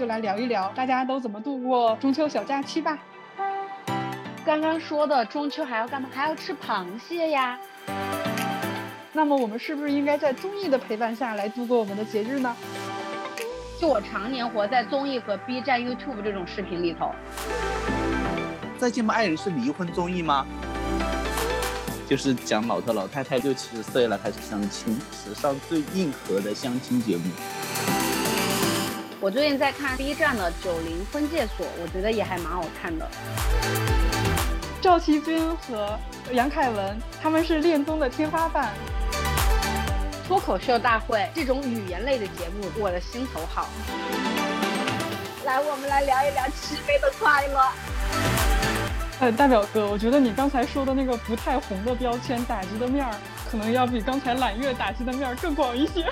就来聊一聊大家都怎么度过中秋小假期吧。刚刚说的中秋还要干嘛？还要吃螃蟹呀。那么我们是不是应该在综艺的陪伴下来度过我们的节日呢？就我常年活在综艺和 B 站、YouTube 这种视频里头。再见吧，爱人是离婚综艺吗？就是讲老头老太太六七十岁了开始相亲，史上最硬核的相亲节目。我最近在看 B 站的《九零婚介所》，我觉得也还蛮好看的。赵启军和杨凯文他们是恋综的天花板。脱口秀大会这种语言类的节目，我的心头好。来，我们来聊一聊吃飞的快乐。呃，大表哥，我觉得你刚才说的那个不太红的标签打击的面儿，可能要比刚才揽月打击的面儿更广一些。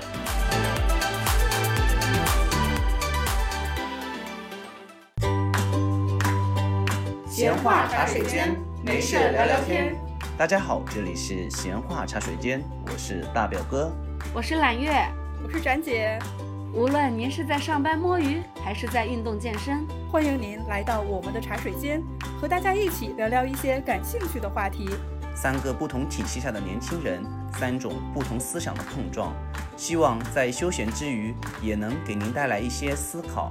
闲话茶水间，没事聊聊天。大家好，这里是闲话茶水间，我是大表哥，我是揽月，我是展姐。无论您是在上班摸鱼，还是在运动健身，欢迎您来到我们的茶水间，和大家一起聊聊一些感兴趣的话题。三个不同体系下的年轻人，三种不同思想的碰撞，希望在休闲之余，也能给您带来一些思考。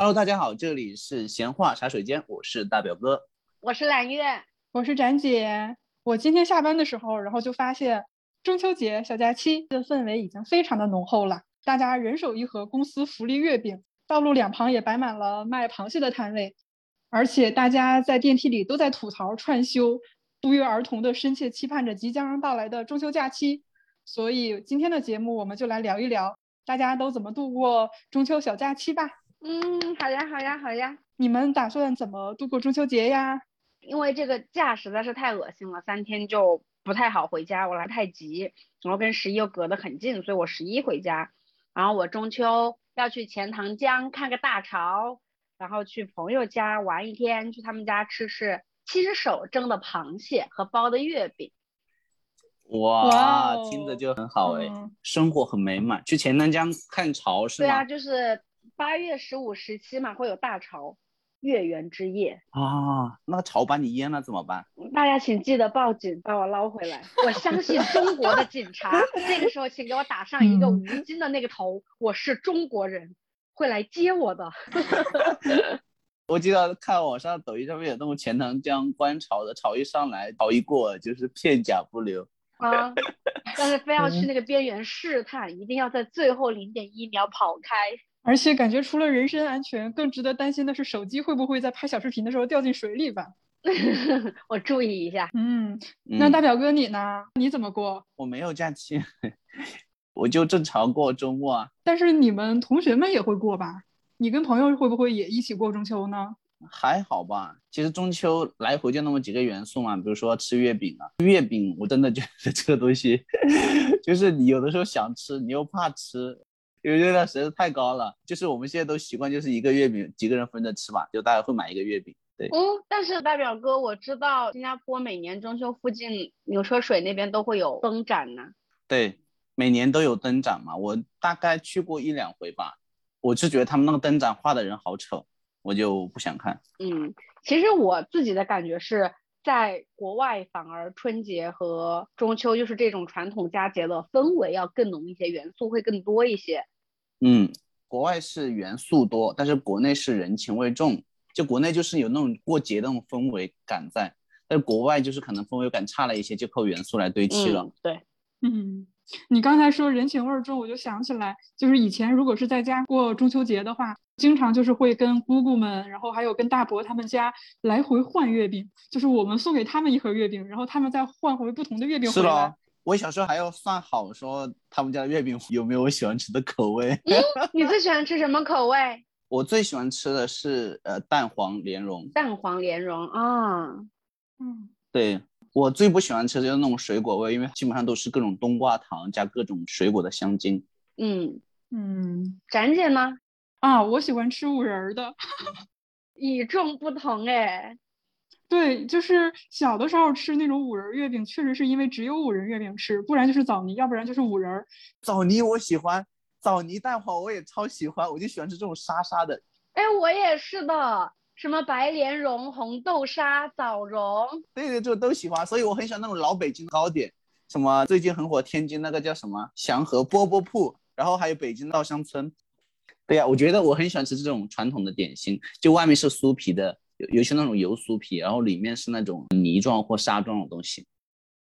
Hello，大家好，这里是闲话茶水间，我是大表哥，我是揽月，我是展姐。我今天下班的时候，然后就发现中秋节小假期的氛围已经非常的浓厚了，大家人手一盒公司福利月饼，道路两旁也摆满了卖螃蟹的摊位，而且大家在电梯里都在吐槽串休，不约而同的深切期盼着即将到来的中秋假期。所以今天的节目，我们就来聊一聊大家都怎么度过中秋小假期吧。嗯，好呀，好呀，好呀。你们打算怎么度过中秋节呀？因为这个假实在是太恶心了，三天就不太好回家，我来太急，然后跟十一又隔得很近，所以我十一回家。然后我中秋要去钱塘江看个大潮，然后去朋友家玩一天，去他们家吃吃亲手蒸的螃蟹和包的月饼。哇，听着就很好哎，生活很美满。去钱塘江看潮是吗？对啊，就是。八月十五、十七嘛，会有大潮，月圆之夜啊。那个潮把你淹了怎么办？大家请记得报警，把我捞回来。我相信中国的警察。那个时候，请给我打上一个吴京的那个头，我是中国人，会来接我的。我记得看网上抖音上面有那种钱塘江观潮的，潮一上来，潮一过就是片甲不留啊。但是非要去那个边缘试探，一定要在最后零点一秒跑开。而且感觉除了人身安全，更值得担心的是手机会不会在拍小视频的时候掉进水里吧？我注意一下。嗯，那大表哥你呢？你怎么过？我没有假期，我就正常过周末啊。但是你们同学们也会过吧？你跟朋友会不会也一起过中秋呢？还好吧，其实中秋来回就那么几个元素嘛，比如说吃月饼啊。月饼我真的觉得 这个东西，就是你有的时候想吃，你又怕吃。因为热量实在是太高了，就是我们现在都习惯就是一个月饼几个人分着吃嘛，就大家会买一个月饼。对，嗯，但是大表哥，我知道新加坡每年中秋附近牛车水那边都会有灯展呢。对，每年都有灯展嘛，我大概去过一两回吧。我是觉得他们那个灯展画的人好丑，我就不想看。嗯，其实我自己的感觉是在国外反而春节和中秋就是这种传统佳节的氛围要更浓一些，元素会更多一些。嗯，国外是元素多，但是国内是人情味重。就国内就是有那种过节那种氛围感在，但是国外就是可能氛围感差了一些，就靠元素来堆砌了。对，嗯，你刚才说人情味重，我就想起来，就是以前如果是在家过中秋节的话，经常就是会跟姑姑们，然后还有跟大伯他们家来回换月饼，就是我们送给他们一盒月饼，然后他们再换回不同的月饼回来。我小时候还要算好，说他们家的月饼有没有我喜欢吃的口味。你最喜欢吃什么口味？我最喜欢吃的是呃蛋黄莲蓉。蛋黄莲蓉啊，嗯，对我最不喜欢吃的就是那种水果味，因为基本上都是各种冬瓜糖加各种水果的香精。嗯嗯，展姐呢？啊，我喜欢吃五仁的，与众不同哎。对，就是小的时候吃那种五仁月饼，确实是因为只有五仁月饼吃，不然就是枣泥，要不然就是五仁儿。枣泥我喜欢，枣泥蛋黄我也超喜欢，我就喜欢吃这种沙沙的。哎，我也是的，什么白莲蓉、红豆沙、枣蓉，对对，就都喜欢，所以我很喜欢那种老北京糕点，什么最近很火天津那个叫什么祥和饽饽铺，然后还有北京稻香村。对呀、我觉得我很喜欢吃这种传统的点心，就外面是酥皮的，有尤其那种油酥皮，然后里面是那种泥状或沙状的东西。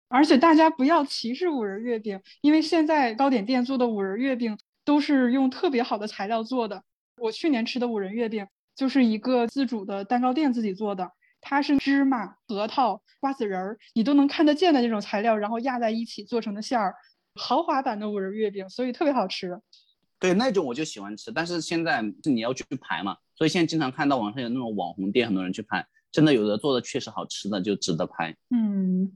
而且大家不要歧视五仁月饼，因为现在糕点店做的五仁月饼都是用特别好的材料做的。我去年吃的五仁月饼就是一个自主的蛋糕店自己做的，它是芝麻、核桃、瓜子仁儿，你都能看得见的那种材料，然后压在一起做成的馅儿，豪华版的五仁月饼，所以特别好吃。对，那种我就喜欢吃，但是现在是你要去排嘛，所以现在经常看到网上有那种网红店，很多人去排，真的有的做的确实好吃的就值得拍。嗯，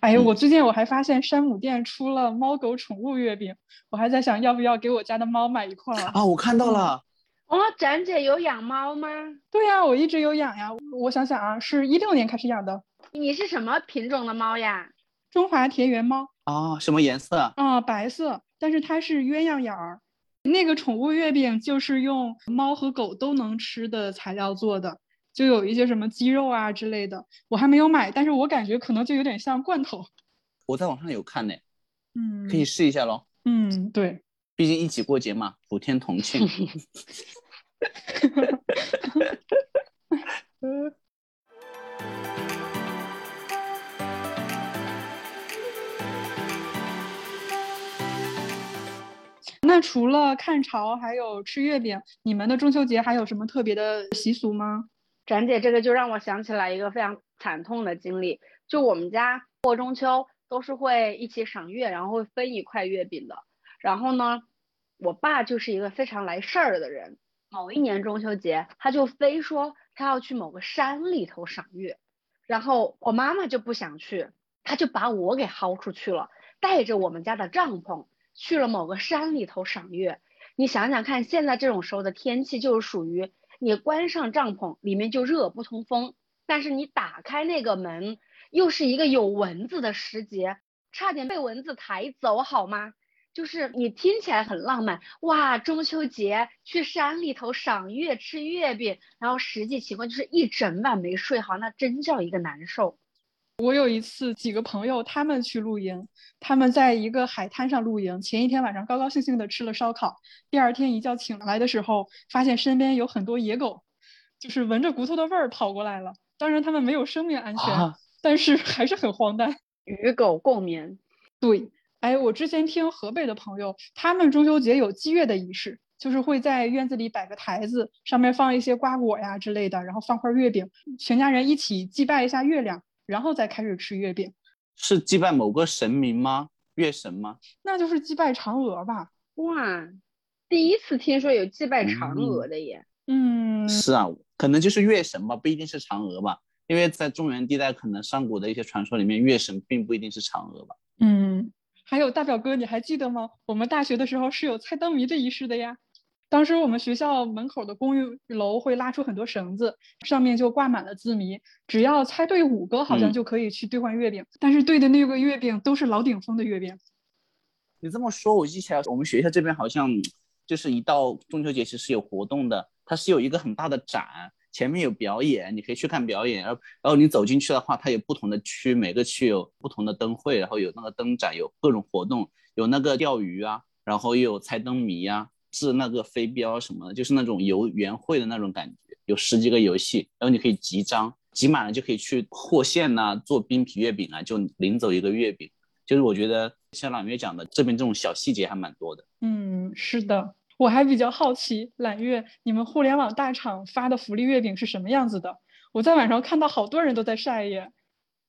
哎呀，嗯我最近我还发现山姆店出了猫狗宠物月饼，我还在想要不要给我家的猫买一块儿。啊，我看到了，哦，展姐有养猫吗？对呀，我一直有养呀。我想想啊，是一六年开始养的你是什么品种的猫呀？中华田园猫啊，什么颜色啊？啊，白色，但是它是鸳鸯眼儿。那个宠物月饼就是用猫和狗都能吃的材料做的，就有一些什么鸡肉啊之类的。我还没有买，但是我感觉可能就有点像罐头。我在网上有看呢，嗯，可以试一下咯。嗯，对。毕竟一起过节嘛，普天同庆。那除了看潮，还有吃月饼，你们的中秋节还有什么特别的习俗吗？展姐，这个就让我想起来一个非常惨痛的经历，就我们家过中秋都是会一起赏月，然后会分一块月饼的。然后呢，我爸就是一个非常来事儿的人，某一年中秋节，他就非说他要去某个山里头赏月，然后我妈妈就不想去，他就把我给薅出去了，带着我们家的帐篷去了某个山里头赏月。你想想看，现在这种时候的天气就是属于你关上帐篷，里面就热不通风，但是你打开那个门，又是一个有蚊子的时节，差点被蚊子抬走，好吗？就是你听起来很浪漫，哇，中秋节去山里头赏月吃月饼，然后实际情况就是一整晚没睡好，那真叫一个难受。我有一次几个朋友他们去露营，他们在一个海滩上露营，前一天晚上高高兴兴的吃了烧烤，第二天一觉醒来的时候，发现身边有很多野狗，就是闻着骨头的味儿跑过来了。当然他们没有生命安全，啊但是还是很荒诞。与狗共眠，对，哎，我之前听河北的朋友，他们中秋节有祭月的仪式，就是会在院子里摆个台子，上面放一些瓜果呀之类的，然后放块月饼，全家人一起祭拜一下月亮，然后再开始吃月饼。是祭拜某个神明吗？月神吗？那就是祭拜嫦娥吧？哇，第一次听说有祭拜嫦嗯娥的耶。嗯，是啊，可能就是月神吧，不一定是嫦娥吧。因为在中原地带，可能上古的一些传说里面，月神并不一定是嫦娥吧。嗯，还有大表哥，你还记得吗？我们大学的时候是有猜灯谜这一式的呀。当时我们学校门口的公寓楼会拉出很多绳子，上面就挂满了字谜，只要猜对五个，好像嗯就可以去兑换月饼。但是对的那个月饼都是老顶峰的月饼。你这么说，我记起来，我们学校这边好像就是一到中秋节其实有活动的，它是有一个很大的展，前面有表演，你可以去看表演。然后，然后你走进去的话，它有不同的区，每个区有不同的灯会，然后有那个灯展，有各种活动，有那个钓鱼啊，然后又有猜灯谜啊，掷那个飞镖什么的，就是那种游园会的那种感觉。有十几个游戏，然后你可以集章，集满了就可以去和馅呐、做冰皮月饼啊，就领走一个月饼。就是我觉得像朗月讲的，这边这种小细节还蛮多的。嗯，是的，我还比较好奇，揽月，你们互联网大厂发的福利月饼是什么样子的？我在网上看到好多人都在晒耶。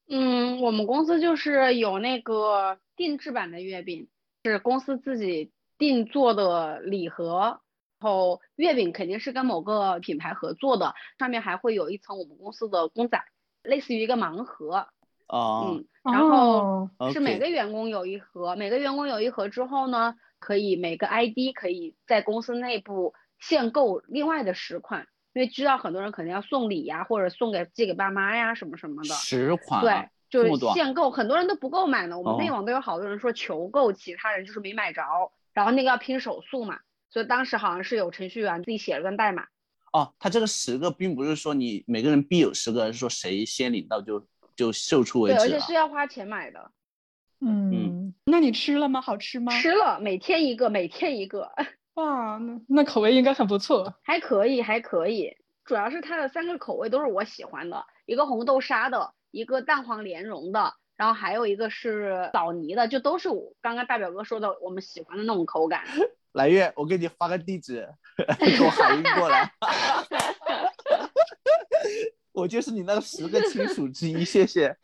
嗯，我们公司就是有那个定制版的月饼，是公司自己定做的礼盒，然后月饼肯定是跟某个品牌合作的，上面还会有一层我们公司的公仔，类似于一个盲盒。哦，嗯，然后哦是每个员工有一盒，每个员工有一盒之后呢，可以每个 ID 可以在公司内部限购另外的十款，因为知道很多人肯定要送礼呀，或者送给寄给爸妈呀什么什么的。十款、啊，对，就是限购，很多人都不购买呢。我们内哦网都有好多人说求购，其他人就是没买着，然后那个要拼手速嘛，所以当时好像是有程序员自己写了段代码。哦，他这个十个并不是说你每个人必有十个，而是说谁先领到就就售出为对，而。且是要花钱买的。嗯，那你吃了吗？好吃吗？吃了，每天一个，每天一个，哇，那那口味应该很不错。还可以，还可以。主要是它的三个口味都是我喜欢的，一个红豆沙的，一个蛋黄莲蓉的，然后还有一个是枣泥的，就都是我刚刚大表哥说的我们喜欢的那种口感。来月，我给你发个地址，给我海运过来。我就是你那个十个亲属之一，谢谢。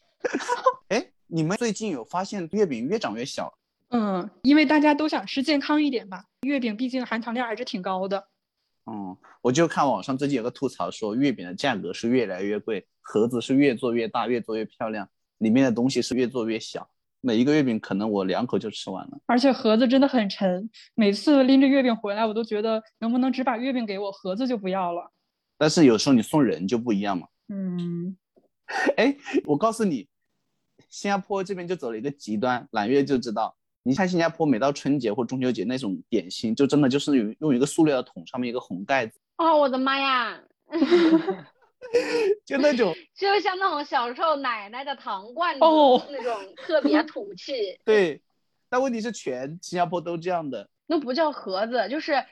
哎，你们最近有发现月饼越长越小？嗯，因为大家都想吃健康一点吧，月饼毕竟含糖量还是挺高的。嗯，我就看网上最近有个吐槽说，月饼的价格是越来越贵，盒子是越做越大，越做越漂亮，里面的东西是越做越小。每一个月饼可能我两口就吃完了。而且盒子真的很沉，每次拎着月饼回来，我都觉得能不能只把月饼给我，盒子就不要了。但是有时候你送人就不一样嘛。嗯，哎，我告诉你，新加坡这边就走了一个极端，揽月就知道。你看新加坡每到春节或中秋节那种点心，就真的就是用用一个塑料的桶，上面一个红盖子，哦，我的妈呀！就那种就像那种小时候奶奶的糖罐子、哦那种 特别土气，对。但问题是全新加坡都这样的，那不叫盒子，就是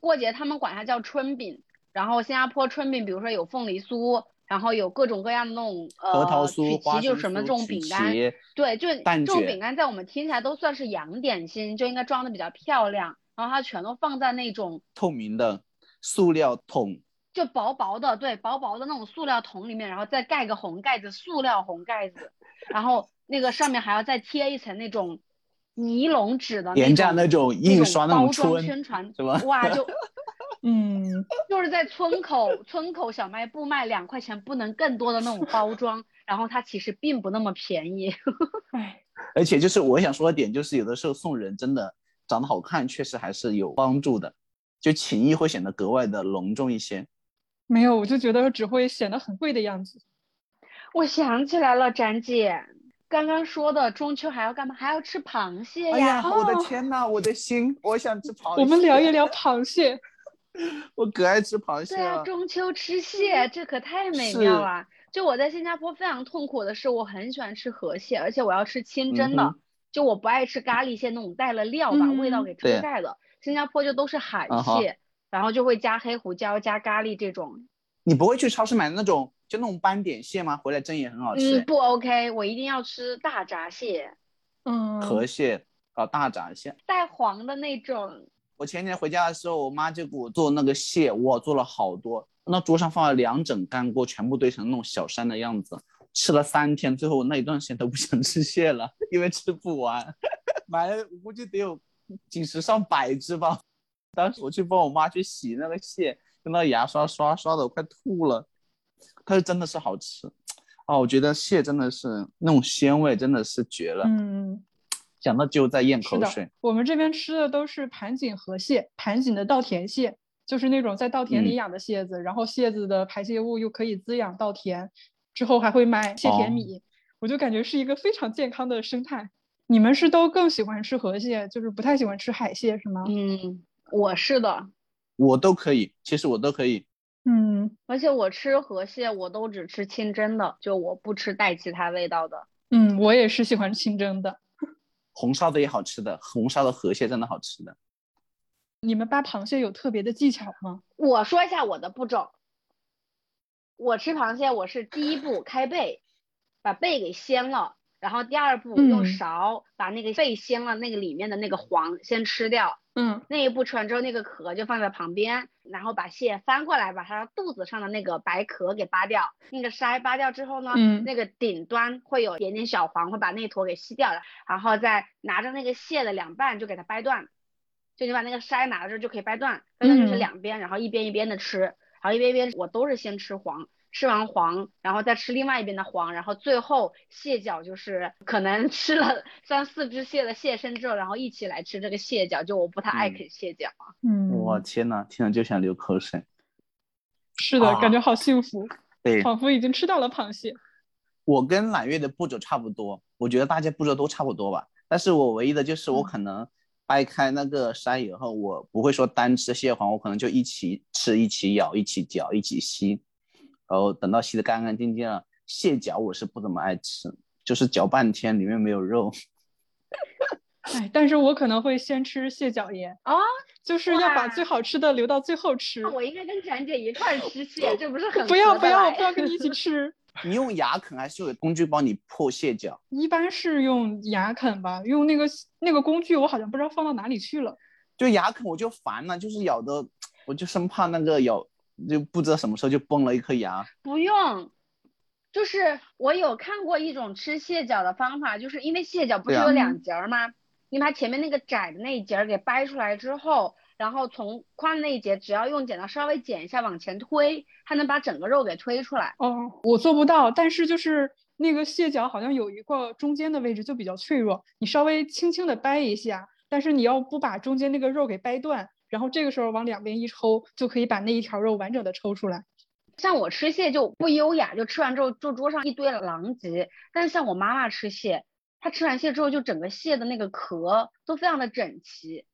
过节他们管它叫春饼。然后新加坡春饼，比如说有凤梨酥，然后有各种各样的那种核桃呃酥、曲奇，就什么这种饼干，对，就这种饼干在我们听起来都算是洋点心，就应该装的比较漂亮。然后它全都放在那种透明的塑料桶，就薄薄的，对，薄薄的那种塑料桶里面，然后再盖个红盖子，塑料红盖子，然后那个上面还要再贴一层那种尼龙纸的廉价那那种印刷那种包装宣传，是吧？哇，就 嗯，就是在村口村口小卖部卖两块钱不能更多的那种包装，然后它其实并不那么便宜。哎，而且就是我想说的点，就是有的时候送人真的长得好看，确实还是有帮助的，就情谊会显得格外的隆重一些。没有，我就觉得只会显得很贵的样子。我想起来了，展姐刚刚说的中秋还要干嘛？还要吃螃蟹哎呀！我的哦天呐，我的心，我想吃螃蟹。我们聊一聊，螃蟹。我可爱吃螃蟹对啊，中秋吃蟹，这可太美妙了。就我在新加坡非常痛苦的是，我很喜欢吃河蟹，而且我要吃清蒸的，嗯就我不爱吃咖喱蟹那种带了料把味道嗯给遮对盖的。新加坡就都是海蟹，然后就会加黑胡椒、加咖喱这种。你不会去超市买那种就那种斑点蟹吗？回来蒸也很好吃嗯，。不 OK，我一定要吃大闸蟹，嗯，河蟹啊，大闸蟹。带黄的那种。我前年回家的时候，我妈就给我做那个蟹，我，做了好多。那桌上放了两整干锅，全部堆成那种小山的样子，吃了三天，最后那一段时间都不想吃蟹了，因为吃不完，买了我估计得有几十上百只吧。当时我去帮我妈去洗那个蟹，用那个牙刷刷刷的我快吐了，但是真的是好吃哦，我觉得蟹真的是那种鲜味真的是绝了，嗯，想到就在咽口水。，我们这边吃的都是盘锦河蟹，盘锦的稻田蟹，就是那种在稻田里嗯养的蟹子，然后蟹子的排泄物又可以滋养稻田，之后还会卖蟹田哦米，我就感觉是一个非常健康的生态。你们是都更喜欢吃河蟹，就是不太喜欢吃海蟹，是吗？嗯，我是的，我都可以，其实我都可以。嗯而且我吃河蟹我都只吃清蒸的，就我不吃带其他味道的。嗯，我也是喜欢清蒸的。红烧的也好吃的，红烧的河蟹真的好吃的。你们扒螃蟹有特别的技巧吗？我说一下我的步骤。我吃螃蟹，我是第一步开背，把背给掀了，然后第二步用嗯勺把那个背掀了那个里面的那个黄先吃掉。嗯那一步吃完之后，那个壳就放在旁边，然后把蟹翻过来，把它肚子上的那个白壳给扒掉。那个鳃扒掉之后呢，嗯那个顶端会有一点点小黄，会把那坨给吸掉了，然后再拿着那个蟹的两半就给它掰断，就你把那个鳃拿着就可以掰断，掰断就是嗯两边，然后一边一边的吃，然后一边一边我都是先吃黄。吃完黄，然后再吃另外一边的黄，然后最后蟹脚就是可能 吃了三四只蟹的蟹身之后，然后一起来吃这个蟹脚，就我不太爱嗯啃蟹脚。嗯，我天呐，听了就想流口水。是的，啊感觉好幸福，对，仿佛已经吃到了螃蟹。我跟揽月的步骤差不多，我觉得大家步骤都差不多吧。但是我唯一的就是我嗯可能掰开那个筛以后，我不会说单吃蟹黄，我可能就一起吃、一起咬、一起嚼、一起吸，然后等到洗的干干净净了。蟹脚我是不怎么爱吃，就是嚼半天里面没有肉。哎，但是我可能会先吃蟹脚叶，啊，就是要把最好吃的留到最后吃。那我应该跟展姐一块儿吃蟹，这不是很 不要不要，我不要跟你一起 吃。你用牙啃还是有工具帮你破蟹脚？一般是用牙啃吧，用那个那个工具，我好像不知道放到哪里去了。就牙啃我就烦了，就是咬的，我就生怕那个咬就不知道什么时候就崩了一颗牙。不用，就是我有看过一种吃蟹脚的方法，就是因为蟹脚不是有两节儿吗？你把前面那个窄的那一节儿给掰出来之后，然后从宽的那一节，只要用剪刀稍微剪一下往前推，它能把整个肉给推出来。哦，我做不到，但是就是那个蟹脚好像有一个中间的位置就比较脆弱，你稍微轻轻的掰一下，但是你要不把中间那个肉给掰断，然后这个时候往两边一抽，就可以把那一条肉完整的抽出来。像我吃蟹就不优雅，就吃完之后就桌上一堆狼藉。但是像我妈妈吃蟹，她吃完蟹之后就整个蟹的那个壳都非常的整齐。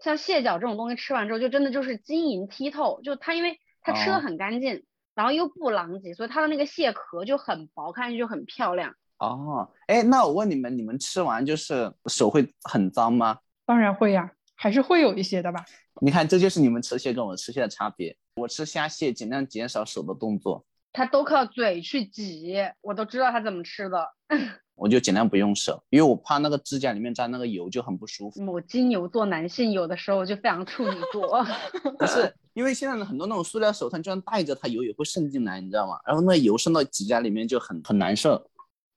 像蟹脚这种东西吃完之后就真的就是晶莹剔透，就它因为它吃的哦很干净，然后又不狼藉，所以它的那个蟹壳就很薄，看上去就很漂亮。哦，哎，那我问你们，你们吃完就是手会很脏吗？当然会呀，还是会有一些的吧。你看，这就是你们吃蟹跟我吃蟹的差别。我吃虾蟹尽量减少手的动作，它都靠嘴去挤，我都知道它怎么吃的。我就尽量不用手，因为我怕那个指甲里面沾那个油就很不舒服。我金牛座男性有的时候就非常处女座。不是，因为现在的很多那种塑料手套，就算戴着它油也会渗进来，你知道吗？然后那油渗到指甲里面就很很难受。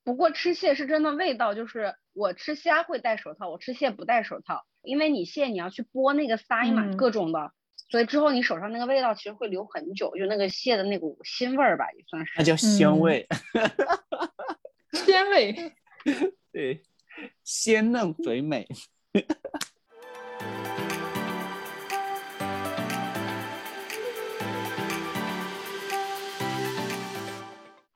不过吃蟹是真的味道，就是我吃虾会戴手套，我吃蟹不戴手套，因为你蟹你要去剥那个鳃嘛，嗯各种的，所以之后你手上那个味道其实会留很久，就那个蟹的那股腥味儿吧，也算是。那叫鲜嗯味，鲜味，对，鲜嫩肥美。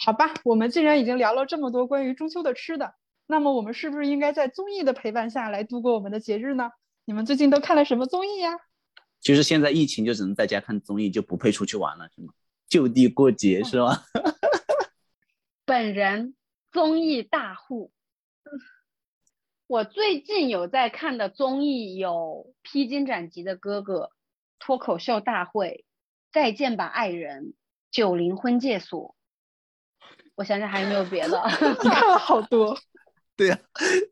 好吧，我们既然已经聊了这么多关于中秋的吃的，那么我们是不是应该在综艺的陪伴下来度过我们的节日呢？你们最近都看了什么综艺呀？就是现在疫情就只能在家看综艺，就不配出去玩了，是吗？就地过节是吧？本人综艺大户，我最近有在看的综艺有《披荆斩棘的哥哥》、《脱口秀大会》、《再见吧爱人》、《九零婚介所》。我想想还有没有别的？你看了好多，对呀、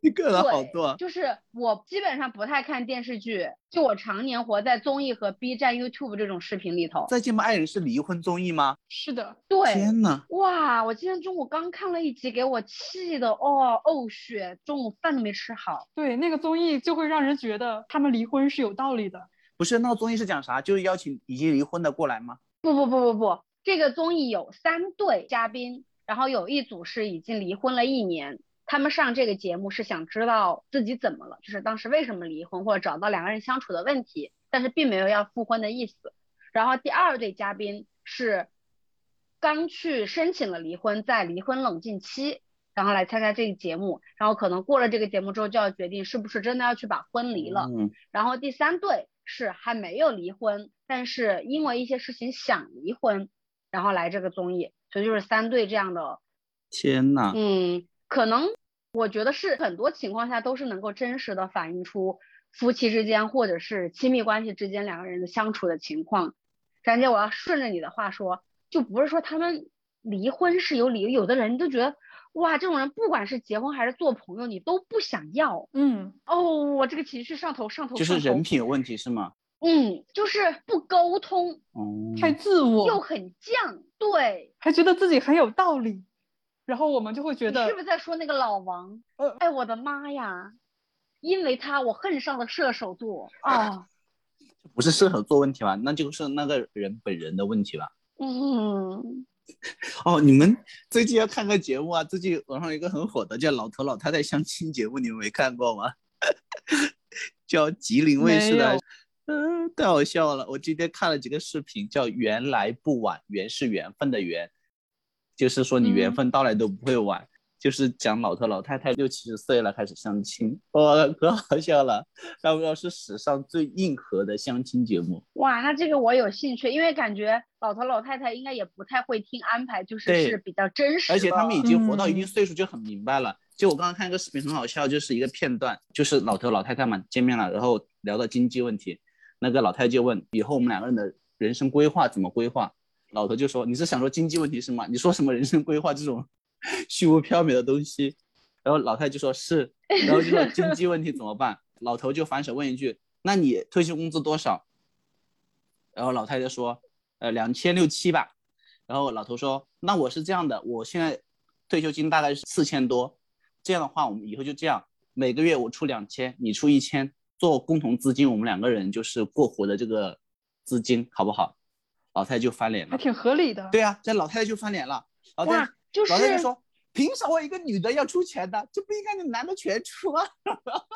你看了好对多啊。就是我基本上不太看电视剧，就我常年活在综艺和 B 站、YouTube 这种视频里头。再见吧爱人是离婚综艺吗？是的，对，天呐，哇！我今天中午刚看了一集，给我气的哦呕血，中午饭都没吃好。对，那个综艺就会让人觉得他们离婚是有道理的。不是那个综艺是讲啥？就是邀请已经离婚的过来吗？不不不不不，这个综艺有三对嘉宾，然后有一组是已经离婚了一年，他们上这个节目是想知道自己怎么了，就是当时为什么离婚，或者找到两个人相处的问题，但是并没有要复婚的意思。然后第二对嘉宾是刚去申请了离婚，在离婚冷静期，然后来参加这个节目，然后可能过了这个节目之后就要决定是不是真的要去把婚离了。嗯，然后第三对是还没有离婚，但是因为一些事情想离婚，然后来这个综艺，所以就是三对这样的，天呐，嗯，可能我觉得是很多情况下都是能够真实的反映出夫妻之间或者是亲密关系之间两个人的相处的情况。张姐，我要顺着你的话说，就不是说他们离婚是有理由，有的人就觉得，哇，这种人不管是结婚还是做朋友，你都不想要。嗯，哦，我这个情绪上头上头就是人品有问题是吗？嗯，就是不沟通，哦，太自我又，很犟。对，还觉得自己很有道理，然后我们就会觉得是不是在说那个老王？呃哎，我的妈呀！因为他，我恨上了射手座 啊。不是射手座问题吧？那就是那个人本人的问题吧？嗯，哦，你们最近要看个节目啊？最近网上有一个很火的叫《老头老太太相亲节目》，你们没看过吗？叫吉林卫视的，嗯，太好笑了。我今天看了几个视频，叫“缘来不晚”，缘是缘分的缘，就是说你缘嗯分到来都不会晚。就是讲老头老太太六七十岁了开始相亲，哇，可好笑了。要不要是史上最硬核的相亲节目？哇，那这个我有兴趣，因为感觉老头老太太应该也不太会听安排，就是是比较真实的。而且他们已经活到一定嗯岁数，就很明白了。就我刚刚看一个视频，很好笑，就是一个片段，就是老头老太太嘛见面了，然后聊到经济问题，那个老太太就问以后我们两个人的人生规划怎么规划，老头就说你是想说经济问题是吗？你说什么人生规划这种 虚无缥缈的东西？然后老太太就说是，然后就说经济问题怎么办？老头就反手问一句，那你退休工资多少？然后老太太说，呃，两千六七吧。然后老头说，那我是这样的，我现在退休金大概是四千多，这样的话，我们以后就这样，每个月我出两千，你出一千，做共同资金，我们两个人就是过活的这个资金，好不好？老太太就翻脸了。还挺合理的。对啊，这老太太就翻脸了。老太哇太，就是老太太说，凭什么一个女的要出钱的？这不应该你男的全出吗？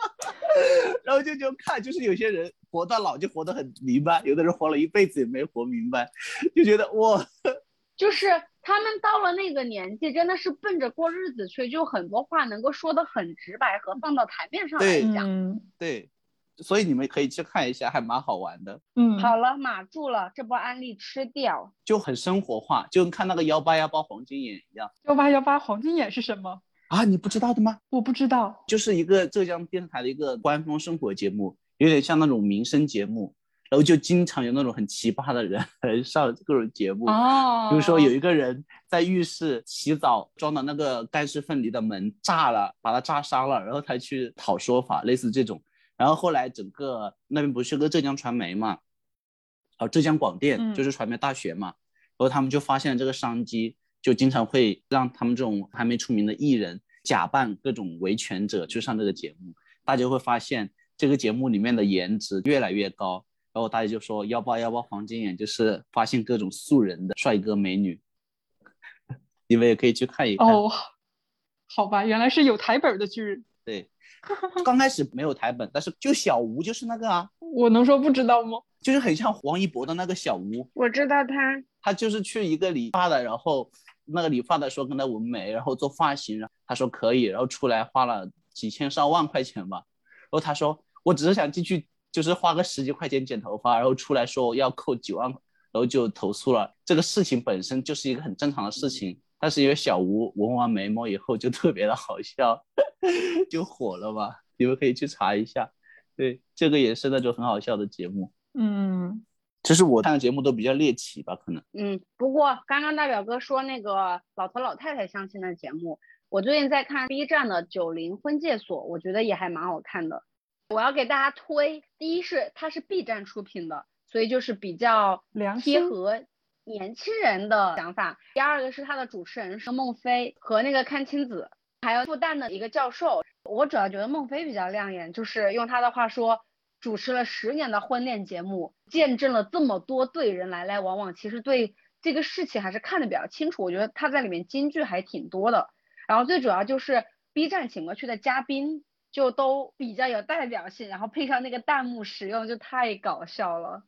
然后就就看，就是有些人活到老就活得很明白，有的人活了一辈子也没活明白，就觉得哇，就是他们到了那个年纪，真的是奔着过日子去，就很多话能够说得很直白和放到台面上来讲。嗯对，所以你们可以去看一下，还蛮好玩的，嗯，好了，码住了，这波安利吃掉。就很生活化，就跟看那个幺八幺八黄金眼一样幺八幺八黄金眼是什么？啊，你不知道的吗？我不知道。就是一个浙江电视台的一个官方生活节目，有点像那种民生节目，然后就经常有那种很奇葩的人 来上各种节目。哦，比如说有一个人在浴室洗澡，装的那个干湿分离的门炸了，把他炸伤了，然后他去讨说法，类似这种。然后后来整个那边不是个浙江传媒嘛，哦，浙江广电嗯。就是传媒大学嘛，然后他们就发现了这个商机，就经常会让他们这种还没出名的艺人假扮各种维权者去上这个节目，大家会发现这个节目里面的颜值越来越高，然后大家就说幺八幺八黄金眼就是发现各种素人的帅哥美女，你们也可以去看一看。哦，好吧，原来是有台本的剧，对，刚开始没有台本，但是就小吴就是那个啊，我能说不知道吗？就是很像王一博的那个小吴，我知道他，他就是去一个理发的，然后那个理发的说跟他纹眉，然后做发型，然后他说可以，然后出来花了几千上万块钱吧，然后他说我只是想进去就是花个十几块钱剪头发，然后出来说要扣九万，然后就投诉了。这个事情本身就是一个很正常的事情，但是因为小吴纹完眉毛以后就特别的好笑，就火了吧？你们可以去查一下。对，这个也是那种很好笑的节目。嗯，其实我看的节目都比较猎奇吧，可能。嗯，不过刚刚大表哥说那个老头老太太相亲的节目，我最近在看 B 站的九零婚介所，我觉得也还蛮好看的。我要给大家推，第一是它是 B 站出品的，所以就是比较良心贴合年轻人的想法。第二个是他的主持人是孟非和那个阚清子，还有复旦的一个教授。我主要觉得孟非比较亮眼，就是用他的话说，主持了十年的婚恋节目，见证了这么多对人来来往往，其实对这个事情还是看得比较清楚。我觉得他在里面金句还挺多的。然后最主要就是 B 站请过去的嘉宾就都比较有代表性，然后配上那个弹幕使用就太搞笑了。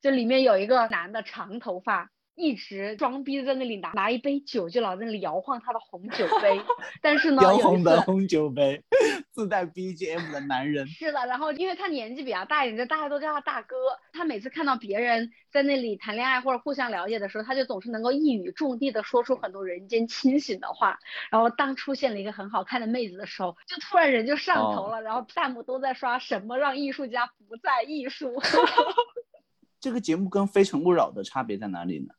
就里面有一个男的长头发，一直装逼在那里拿拿一杯酒，就老在那里摇晃他的红酒杯。但是呢，摇晃的红酒杯，自带 BGM 的男人。是的，然后因为他年纪比较大一点，就大家都叫他大哥。他每次看到别人在那里谈恋爱或者互相了解的时候，他就总是能够一语中的的说出很多人间清醒的话。然后当出现了一个很好看的妹子的时候，就突然人就上头了，然后弹幕都在刷什么让艺术家不再艺术。这个节目跟《非诚勿扰》的差别在哪里呢？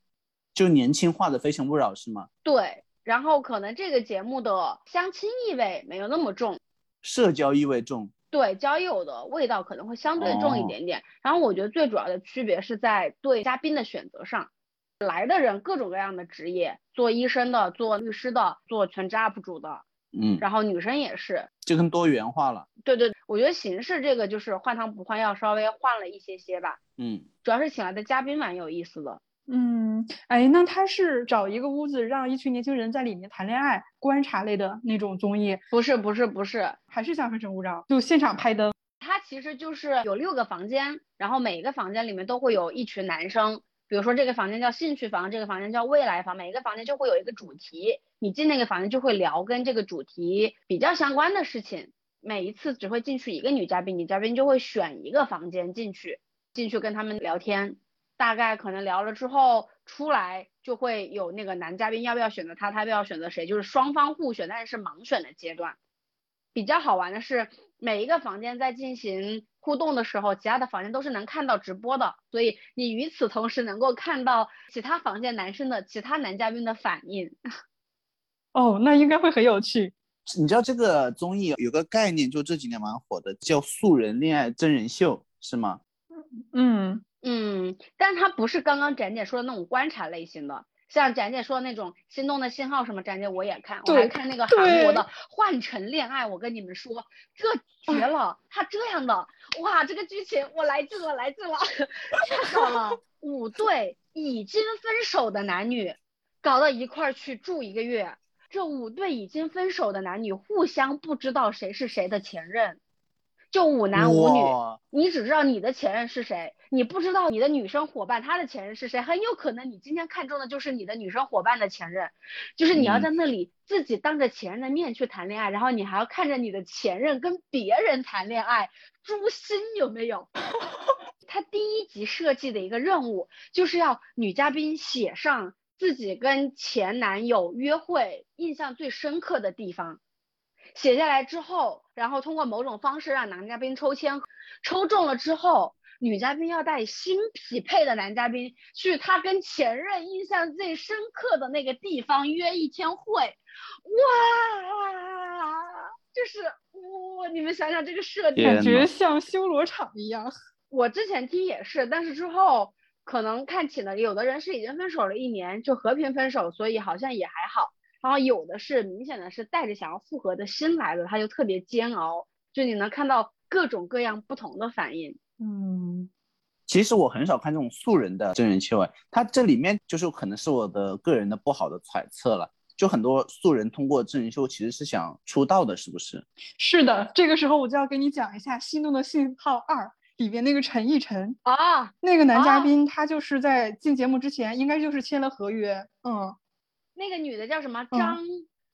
就年轻化的《非诚勿扰》是吗？对，然后可能这个节目的相亲意味没有那么重。社交意味重。对交友的味道可能会相对重一哦点点，然后我觉得最主要的区别是在对嘉宾的选择上，来的人各种各样的职业，做医生的、做律师的、做全职 UP 主的，嗯，然后女生也是，就更多元化了。对对，我觉得形式这个就是换汤不换药，稍微换了一些些吧，嗯，主要是请来的嘉宾蛮有意思的。嗯，哎，那他是找一个屋子，让一群年轻人在里面谈恋爱，观察类的那种综艺，不是不是不是，还是像《非诚勿扰》，就现场拍灯。它其实就是有六个房间，然后每一个房间里面都会有一群男生。比如说这个房间叫兴趣房，这个房间叫未来房，每一个房间就会有一个主题，你进那个房间就会聊跟这个主题比较相关的事情。每一次只会进去一个女嘉宾，女嘉宾就会选一个房间进去，进去跟他们聊天。大概可能聊了之后出来，就会有那个男嘉宾要不要选择他，他要不要选择谁，就是双方互选，但是是盲选的阶段。比较好玩的是，每一个房间在进行互动的时候，其他的房间都是能看到直播的，所以你与此同时能够看到其他房间男生的其他男嘉宾的反应。哦，那应该会很有趣。你知道这个综艺有个概念，就这几年蛮火的，叫素人恋爱真人秀，是吗？嗯嗯，但它不是刚刚展姐说的那种观察类型的。像展姐说的那种心动的信号什么，展姐我也看，我还看那个韩国的换乘恋爱，我跟你们说，这绝了，他这样的，哇，这个剧情我来劲了，来劲了，太好了，五对已经分手的男女搞到一块儿去住一个月，这五对已经分手的男女互相不知道谁是谁的前任。就五男五女，你只知道你的前任是谁，你不知道你的女生伙伴她的前任是谁。很有可能你今天看中的就是你的女生伙伴的前任，就是你要在那里自己当着前任的面去谈恋爱，然后你还要看着你的前任跟别人谈恋爱，诛心有没有？他第一集设计的一个任务就是要女嘉宾写上自己跟前男友约会印象最深刻的地方。写下来之后，然后通过某种方式让男嘉宾抽签，抽中了之后，女嘉宾要带新匹配的男嘉宾去他跟前任印象最深刻的那个地方约一天会，哇，就是哇，你们想想这个设定，感觉像修罗场一样。我之前听也是，但是之后可能看起了，有的人是已经分手了一年就和平分手，所以好像也还好。然后有的是明显的是带着想要复合的心来的，他就特别煎熬，就你能看到各种各样不同的反应。嗯，其实我很少看这种素人的真人秀，哎，他这里面就是可能是我的个人的不好的揣测了，就很多素人通过真人秀其实是想出道的，是不是？是的，这个时候我就要跟你讲一下《心动的信号二》里边那个陈奕晨啊，那个男嘉宾，他就是在进节目之前应该就是签了合约，嗯。那个女的叫什么？张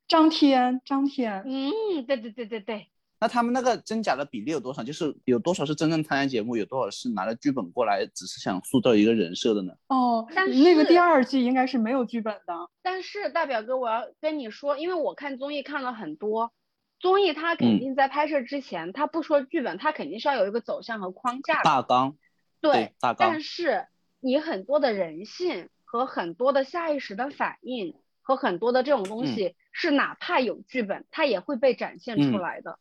张天，张天。嗯，对对对对对。那他们那个真假的比例有多少？就是有多少是真正参加节目，有多少是拿了剧本过来，只是想塑造一个人设的呢？哦，但是那个第二季应该是没有剧本的。但是大表哥，我要跟你说，因为我看综艺看了很多，综艺它肯定在拍摄之前，它不说剧本，它肯定是要有一个走向和框架大纲。对，大纲。但是你很多的人性和很多的下意识的反应。和很多的这种东西是哪怕有剧本，它也会被展现出来的。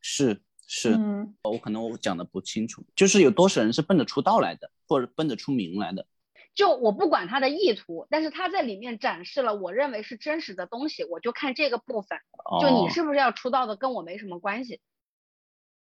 是是，我可能我讲的不清楚，就是有多少人是奔着出道来的，或者奔着出名来的。就我不管他的意图，但是他在里面展示了我认为是真实的东西，我就看这个部分。就你是不是要出道的，跟我没什么关系。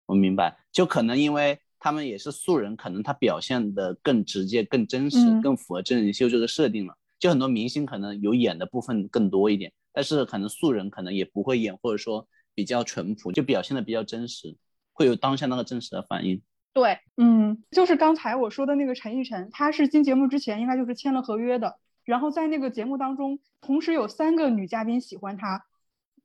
我明白，就可能因为他们也是素人，可能他表现的更直接、更真实、更符合真人秀这个设定了。就很多明星可能有演的部分更多一点，但是可能素人可能也不会演，或者说比较淳朴，就表现的比较真实，会有当下那个真实的反应。对，嗯，就是刚才我说的那个陈奕晨，他是进节目之前应该就是签了合约的，然后在那个节目当中，同时有三个女嘉宾喜欢他。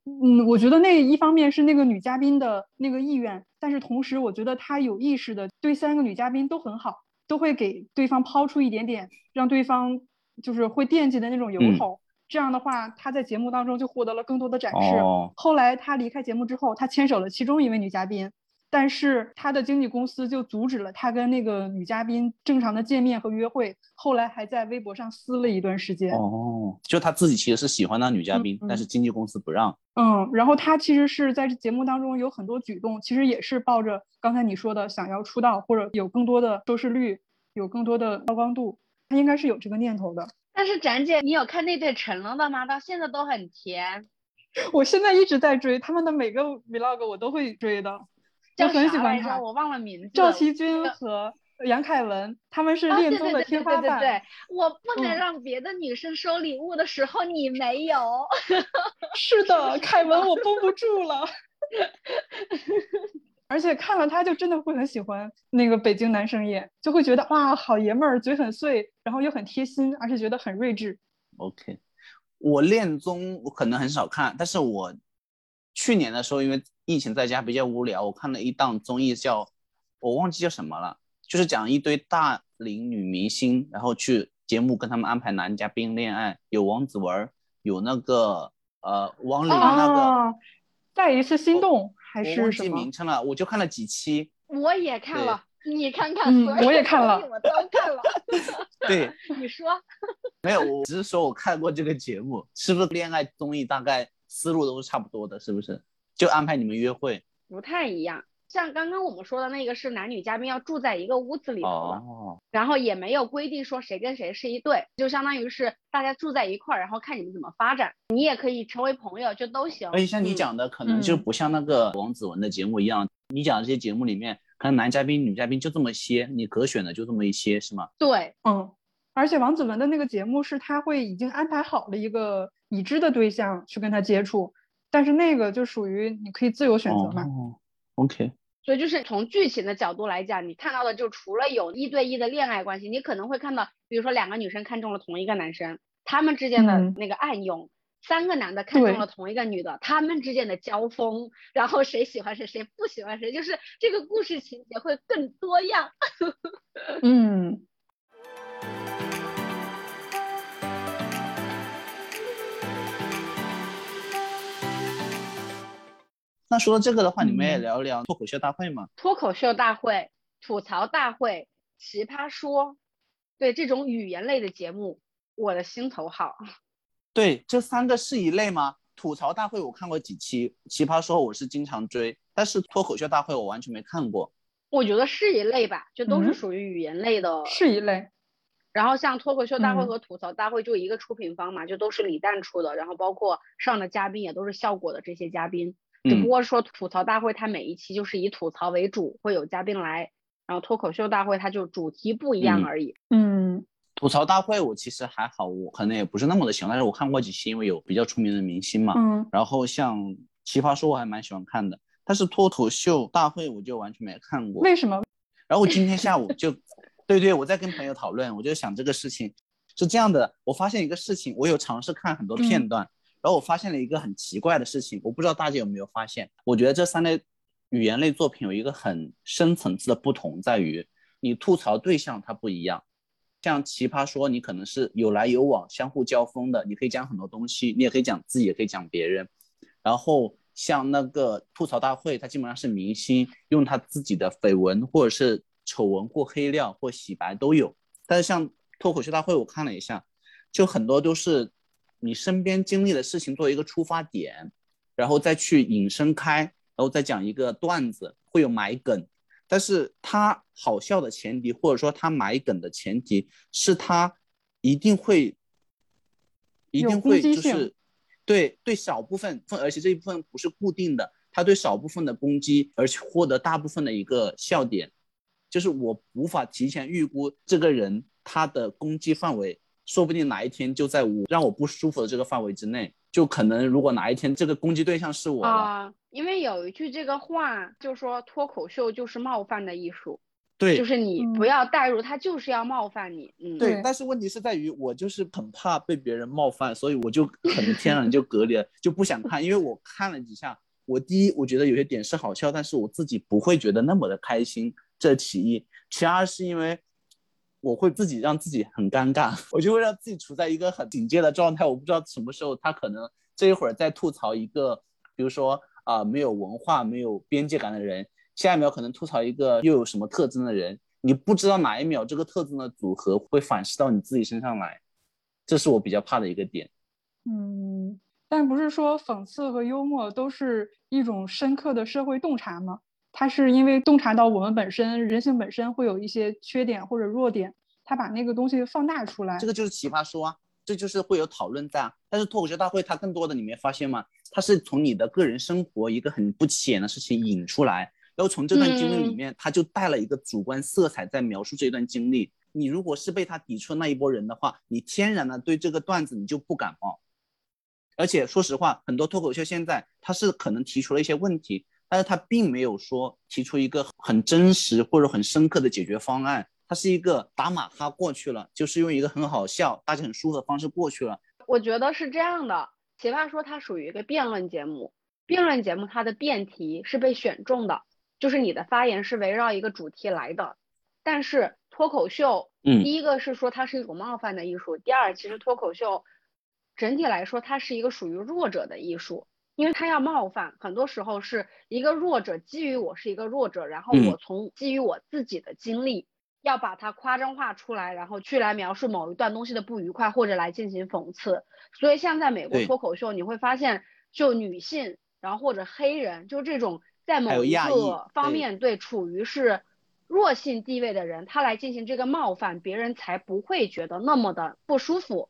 嗯，我觉得那一方面是那个女嘉宾的那个意愿，但是同时我觉得他有意识的对三个女嘉宾都很好，都会给对方抛出一点点，让对方。就是会惦记的那种由头，这样的话，他在节目当中就获得了更多的展示。后来他离开节目之后，他牵手了其中一位女嘉宾，但是他的经纪公司就阻止了他跟那个女嘉宾正常的见面和约会。后来还在微博上撕了一段时间。哦，就他自己其实是喜欢那女嘉宾，但是经纪公司不让。嗯，然后他其实是在节目当中有很多举动，其实也是抱着刚才你说的想要出道或者有更多的收视率，有更多的曝光度。他应该是有这个念头的，但是展姐，你有看那对成了的吗？到现在都很甜。我现在一直在追他们的每个 vlog，我都会追的。我很喜欢他，我忘了名字。赵熙君和杨凯文，他们是恋综的天花板。对对对，我不能让别的女生收礼物的时候，你没有。是的，凯文，我绷不住了。而且看了他就真的会很喜欢那个北京男生演，就会觉得哇，好爷们儿，嘴很碎，然后又很贴心，而且觉得很睿智。OK，我恋综我可能很少看，但是我去年的时候因为疫情在家比较无聊，我看了一档综艺叫，我忘记叫什么了，就是讲一堆大龄女明星，然后去节目跟他们安排男嘉宾恋爱，有王子文，有那个呃王琳那个。哦，再一次心动还我忘记是什么？名称了，我就看了几期。我也看了，你看看，嗯所有我也看了我都看了。对，你说，没有，我只是说我看过这个节目，是不是恋爱综艺大概思路都是差不多的，是不是？就安排你们约会。不太一样。像刚刚我们说的那个是男女嘉宾要住在一个屋子里头的，哦，然后也没有规定说谁跟谁是一对，就相当于是大家住在一块儿，然后看你们怎么发展。你也可以成为朋友，就都行。而且像你嗯讲的，可能就嗯不像那个王子文的节目一样，你讲的这些节目里面，可能男嘉宾、女嘉宾就这么些，你可选的就这么一些，是吗？对，嗯，而且王子文的那个节目是他会已经安排好了一个已知的对象去跟他接触，但是那个就属于你可以自由选择嘛。哦，OK，所以就是从剧情的角度来讲，你看到的就除了有一对一的恋爱关系，你可能会看到，比如说两个女生看中了同一个男生，他们之间的嗯那个暗涌。三个男的看中了同一个女的，他们之间的交锋，然后谁喜欢谁，谁不喜欢谁，就是这个故事情节会更多样。嗯，那说到这个的话，你们也嗯聊一聊脱口秀大会嘛？脱口秀大会、吐槽大会、奇葩说，对这种语言类的节目，我的心头好。对，这三个是一类吗？吐槽大会我看过几期，奇葩说我是经常追，但是脱口秀大会我完全没看过。我觉得是一类吧，就都是嗯属于语言类的。是一类。然后像脱口秀大会嗯和吐槽大会就一个出品方嘛，就都是李诞出的，然后包括上的嘉宾也都是效果的这些嘉宾，只不嗯，过说吐槽大会它每一期就是以吐槽为主，会有嘉宾来，然后脱口秀大会它就主题不一样嗯而已。嗯吐槽大会我其实还好，我可能也不是那么的喜欢，但是我看过几期，因为有比较出名的明星嘛。嗯然后像奇葩说我还蛮喜欢看的，但是脱口秀大会我就完全没看过。为什么？然后我今天下午就，对对，我在跟朋友讨论，我就想这个事情是这样的，我发现一个事情，我有尝试看很多片嗯段，然后我发现了一个很奇怪的事情，我不知道大家有没有发现？我觉得这三类语言类作品有一个很深层次的不同，在于你吐槽对象它不一样。像奇葩说，你可能是有来有往、相互交锋的，你可以讲很多东西，你也可以讲自己，也可以讲别人。然后像那个吐槽大会，它基本上是明星用他自己的绯闻或者是丑闻或黑料或洗白都有。但是像脱口秀大会，我看了一下，就很多都是你身边经历的事情作为一个出发点，然后再去引申开，然后再讲一个段子，会有埋梗。但是他好笑的前提，或者说他埋梗的前提是他一定会，一定会就是对对少部分分，而且这一部分不是固定的，他对少部分的攻击，而且获得大部分的一个笑点，就是我无法提前预估这个人他的攻击范围，说不定哪一天就在我让我不舒服的这个范围之内，就可能如果哪一天这个攻击对象是我了，啊、因为有一句这个话，就说脱口秀就是冒犯的艺术，对，就是你不嗯要带入，他就是要冒犯你。嗯，对对，但是问题是在于我就是很怕被别人冒犯，所以我就很天然就隔离了，就不想看。因为我看了几下，我第一我觉得有些点是好笑，但是我自己不会觉得那么的开心，这其一。其二是因为我会自己让自己很尴尬，我就会让自己处在一个很警戒的状态。我不知道什么时候他可能这一会儿在吐槽一个，比如说啊、没有文化、没有边界感的人，下一秒可能吐槽一个又有什么特征的人，你不知道哪一秒这个特征的组合会反噬到你自己身上来，这是我比较怕的一个点。嗯，但不是说讽刺和幽默都是一种深刻的社会洞察吗？它是因为洞察到我们本身人性本身会有一些缺点或者弱点，他把那个东西放大出来这。个就是奇葩说啊，这就是会有讨论在啊。但是脱口秀大会它更多的你没发现吗？它是从你的个人生活一个很不起眼的事情引出来，然后从这段经历里嗯面，它就带了一个主观色彩在描述这段经历。你如果是被他抵触的那一波人的话，你天然的对这个段子你就不感冒。而且说实话，很多脱口秀现在他是可能提出了一些问题，但是他并没有说提出一个很真实或者很深刻的解决方案，他是一个打马哈过去了，就是用一个很好笑、大家很舒服的方式过去了。我觉得是这样的，奇葩说它属于一个辩论节目，辩论节目它的辩题是被选中的，就是你的发言是围绕一个主题来的，但是脱口秀，嗯。第一个是说它是一种冒犯的艺术，第二，其实脱口秀整体来说它是一个属于弱者的艺术，因为他要冒犯，很多时候是一个弱者基于我是一个弱者，然后嗯我从基于我自己的经历。要把它夸张化出来，然后去来描述某一段东西的不愉快，或者来进行讽刺。所以像在美国脱口秀，你会发现，就女性，然后或者黑人，就这种在某一个方面对处于是弱性地位的人，他来进行这个冒犯，别人才不会觉得那么的不舒服。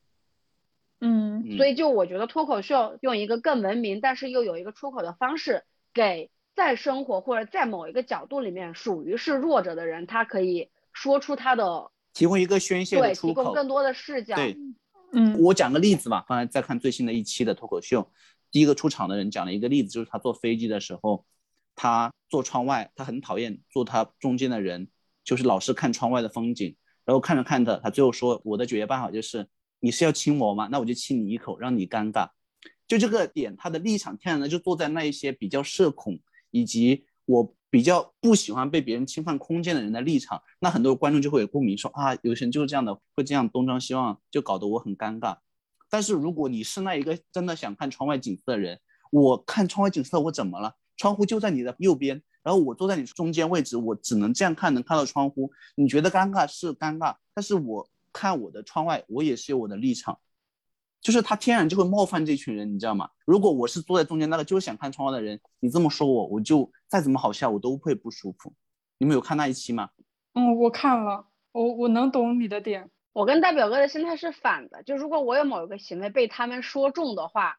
嗯嗯所以就我觉得脱口秀用一个更文明，但是又有一个出口的方式，给在生活或者在某一个角度里面属于是弱者的人，他可以说出他的提供一个宣泄的对，出口。提供更多的视角。对，嗯我讲个例子吧。刚才在看最新的一期的脱口秀，第一个出场的人讲了一个例子，就是他坐飞机的时候，他坐窗外，他很讨厌坐他中间的人，就是老是看窗外的风景，然后看着看着，他最后说：“我的解决办法就是，你是要亲我吗？那我就亲你一口，让你尴尬。”就这个点，他的立场天然的就坐在那一些比较社恐以及我比较不喜欢被别人侵犯空间的人的立场，那很多观众就会有共鸣，说啊，有些人就是这样的，会这样东张西望，就搞得我很尴尬。但是如果你是那一个真的想看窗外景色的人，我看窗外景色，我怎么了？窗户就在你的右边，然后我坐在你中间位置，我只能这样看，能看到窗户。你觉得尴尬是尴尬，但是我看我的窗外，我也是有我的立场。就是他天然就会冒犯这群人，你知道吗？如果我是坐在中间那个就是想看窗外的人，你这么说我，我就再怎么好笑，我都会不舒服。你们有看那一期吗？嗯，我看了，我我能懂你的点。我跟大表哥的心态是反的，就如果我有某一个行为被他们说中的话，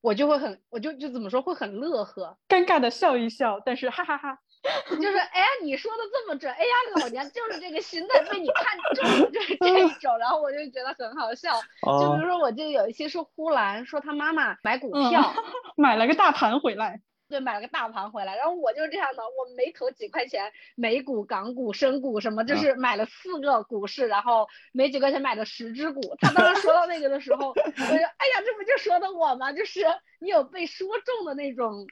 我就会很，我就就怎么说会很乐呵，尴尬的笑一笑，但是哈哈哈 就是哎呀你说的这么准，哎呀老娘就是这个心态被你看中了，就是这种，然后我就觉得很好笑。就比如说我记得有一期是呼兰说他妈妈买股嗯票，买了个大盘回来，对，买了个大盘回来，然后我就是这样的，我没投几块钱，美股、港股、深股什么，就啊是买了四个股市，然后没几块钱买了十只股。他当时说到那个的时候，我就哎呀，这不就说的我吗？就是你有被说中的那种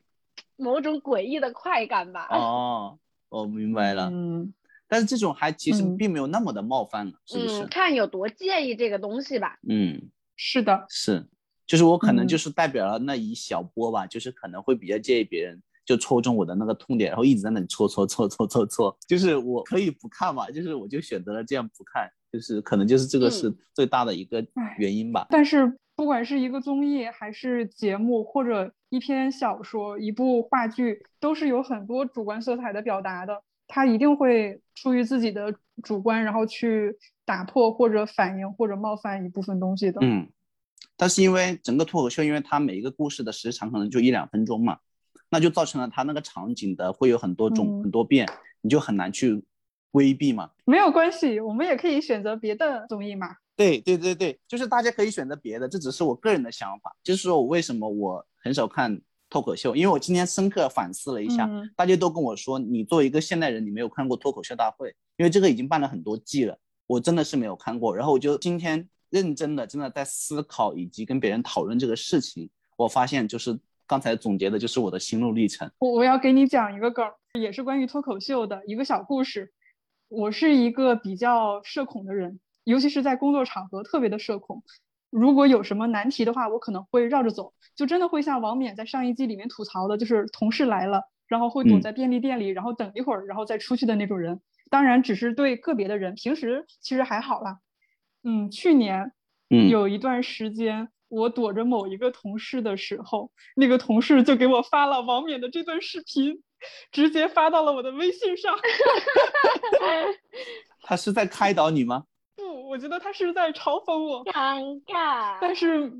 某种诡异的快感吧？哦，我明白了。嗯但是这种还其实嗯并没有那么的冒犯了，是不是嗯，？看有多介意这个东西吧。嗯，是的，是，就是我可能嗯就是代表了那一小波吧，就是可能会比较介意别人就戳中我的那个痛点，然后一直在那里戳戳戳戳戳戳，就是我可以不看嘛，就是我就选择了这样不看，就是可能就是这个是最大的一个原因吧。但是不管是一个综艺，还是节目，或者一篇小说、一部话剧，都是有很多主观色彩的表达的。他一定会出于自己的主观，然后去打破或者反映或者冒犯一部分东西的。嗯，但是因为整个脱口秀，因为它每一个故事的时长可能就一两分钟嘛，那就造成了它那个场景的会有很多种、嗯很多变，你就很难去规避嘛。没有关系，我们也可以选择别的综艺嘛。对对对对，就是大家可以选择别的，这只是我个人的想法。就是说我为什么我很少看脱口秀，因为我今天深刻反思了一下，嗯大家都跟我说，你作为一个现代人，你没有看过脱口秀大会，因为这个已经办了很多季了，我真的是没有看过。然后我就今天认真的真的在思考以及跟别人讨论这个事情，我发现就是刚才总结的就是我的心路历程。我我要给你讲一个梗，也是关于脱口秀的一个小故事。我是一个比较社恐的人，尤其是在工作场合特别的社恐。如果有什么难题的话，我可能会绕着走，就真的会像王冕在上一季里面吐槽的，就是同事来了，然后会躲嗯在便利店里，然后等一会儿，然后再出去的那种人。当然，只是对个别的人，平时其实还好啦。嗯，去年嗯，有一段时间，我躲着某一个同事的时候，那个同事就给我发了王冕的这段视频，直接发到了我的微信上。他是在开导你吗？不，我觉得他是在嘲讽我，尴尬。但是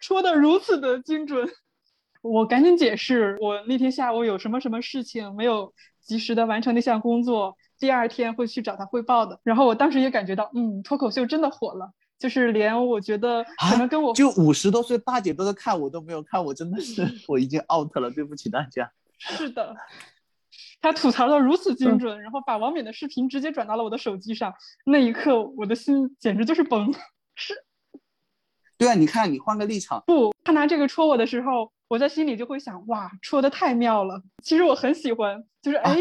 说的如此的精准，我赶紧解释，我那天下午有什么什么事情没有及时的完成那项工作，第二天会去找他汇报的。然后我当时也感觉到，嗯，脱口秀真的火了，就是连我觉得可能跟我就五十多岁大姐都在看，我都没有看，我真的是 我已经 out 了，对不起大家。是的，他吐槽的如此精准，然后把王冕的视频直接转到了我的手机上，那一刻我的心简直就是崩。是对啊，你看你换个立场，不，他拿这个戳我的时候，我在心里就会想，哇，戳的太妙了。其实我很喜欢，就是哎，